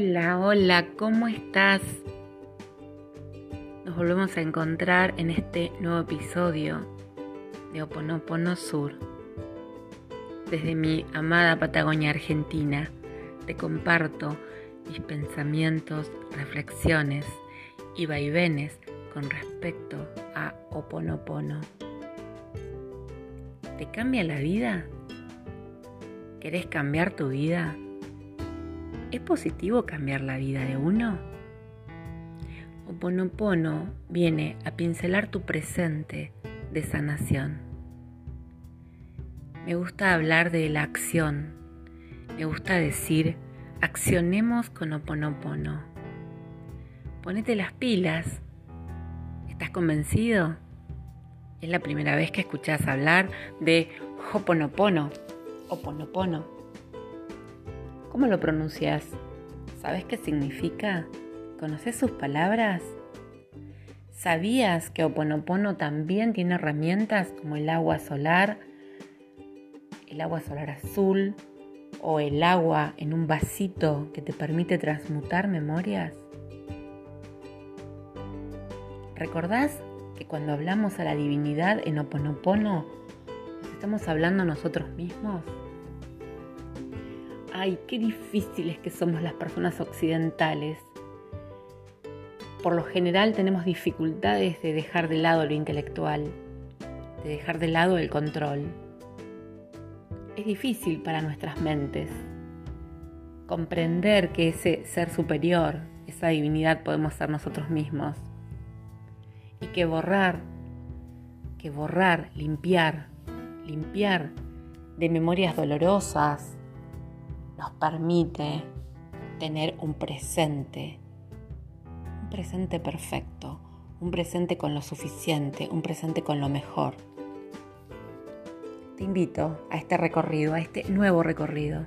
Hola, hola, ¿cómo estás? Nos volvemos a encontrar en este nuevo episodio de Oponopono Sur. Desde mi amada Patagonia Argentina, te comparto mis pensamientos, reflexiones y vaivenes con respecto a Oponopono. ¿Te cambia la vida? ¿Querés cambiar tu vida? ¿Es positivo cambiar la vida de uno? Oponopono viene a pincelar tu presente de sanación. Me gusta hablar de la acción. Me gusta decir, accionemos con Oponopono. Ponete las pilas. ¿Estás convencido? Es la primera vez que escuchas hablar de Hoponopono. Oponopono. ¿Cómo lo pronuncias? ¿Sabes qué significa? ¿Conoces sus palabras? ¿Sabías que Oponopono también tiene herramientas como el agua solar, el agua solar azul o el agua en un vasito que te permite transmutar memorias? ¿Recordás que cuando hablamos a la divinidad en Oponopono, nos estamos hablando nosotros mismos? Ay, qué difíciles que somos las personas occidentales. Por lo general tenemos dificultades de dejar de lado lo intelectual, de dejar de lado el control. Es difícil para nuestras mentes comprender que ese ser superior, esa divinidad podemos ser nosotros mismos. Y que borrar, que borrar, limpiar, limpiar de memorias dolorosas, nos permite tener un presente, un presente perfecto, un presente con lo suficiente, un presente con lo mejor. Te invito a este recorrido, a este nuevo recorrido.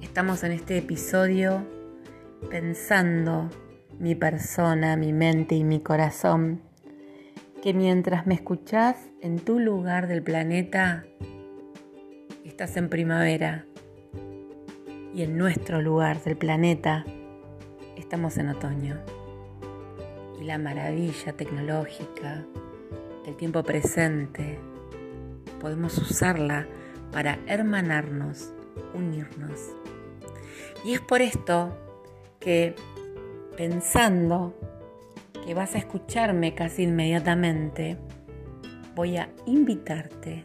Estamos en este episodio pensando mi persona, mi mente y mi corazón, que mientras me escuchás en tu lugar del planeta, estás en primavera, y en nuestro lugar del planeta estamos en otoño. Y la maravilla tecnológica del tiempo presente podemos usarla para hermanarnos, unirnos. Y es por esto que pensando que vas a escucharme casi inmediatamente, voy a invitarte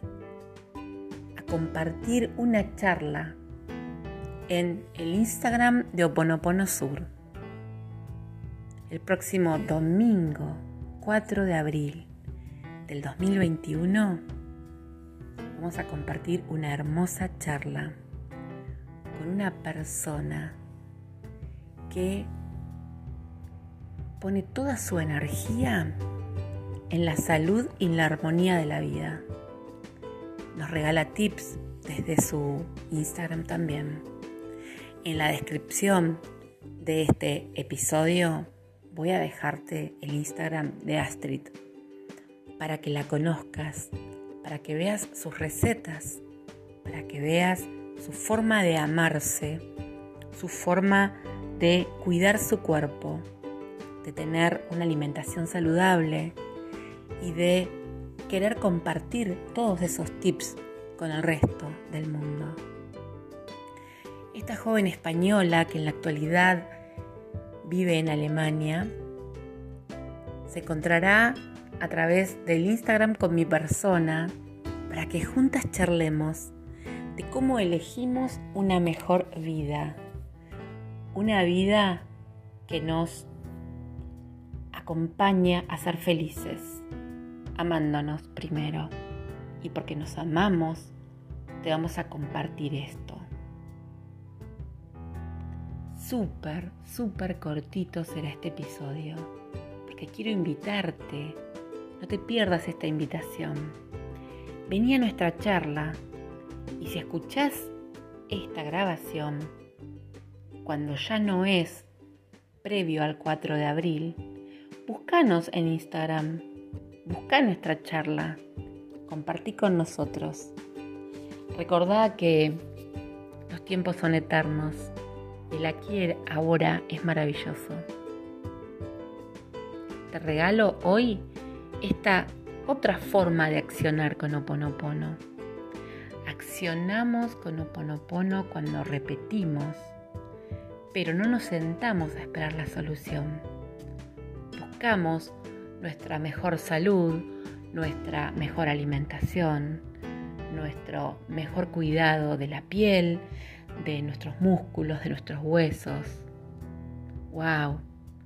a compartir una charla en el Instagram de Oponopono Sur. El próximo domingo 4 de abril del 2021 vamos a compartir una hermosa charla con una persona que pone toda su energía en la salud y la armonía de la vida. Nos regala tips desde su Instagram también. En la descripción de este episodio voy a dejarte el Instagram de Astrid para que la conozcas, para que veas sus recetas, para que veas su forma de amarse, su forma de cuidar su cuerpo, de tener una alimentación saludable y de querer compartir todos esos tips con el resto del mundo. Esta joven española que en la actualidad vive en Alemania se encontrará a través del Instagram con mi persona para que juntas charlemos de cómo elegimos una mejor vida. Una vida que nos acompaña a ser felices, amándonos primero. Y porque nos amamos, te vamos a compartir esto súper, súper cortito será este episodio, porque quiero invitarte, no te pierdas esta invitación. Vení a nuestra charla y si escuchás esta grabación, cuando ya no es previo al 4 de abril, búscanos en Instagram, busca nuestra charla, compartí con nosotros. Recordá que los tiempos son eternos El aquí ahora es maravilloso. Te regalo hoy esta otra forma de accionar con Oponopono. Accionamos con Oponopono cuando repetimos, pero no nos sentamos a esperar la solución. Buscamos nuestra mejor salud, nuestra mejor alimentación, nuestro mejor cuidado de la piel, de nuestros músculos, de nuestros huesos. ¡Wow!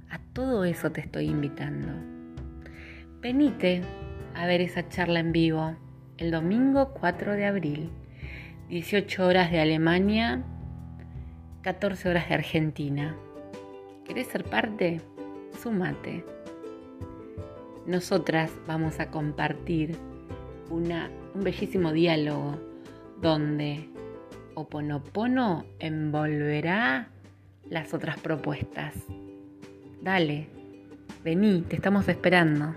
A todo eso te estoy invitando. Venite a ver esa charla en vivo el domingo 4 de abril, 18 horas de Alemania, 14 horas de Argentina. ¿Querés ser parte? Súmate. Nosotras vamos a compartir una, un bellísimo diálogo donde Oponopono envolverá las otras propuestas. Dale, vení, te estamos esperando.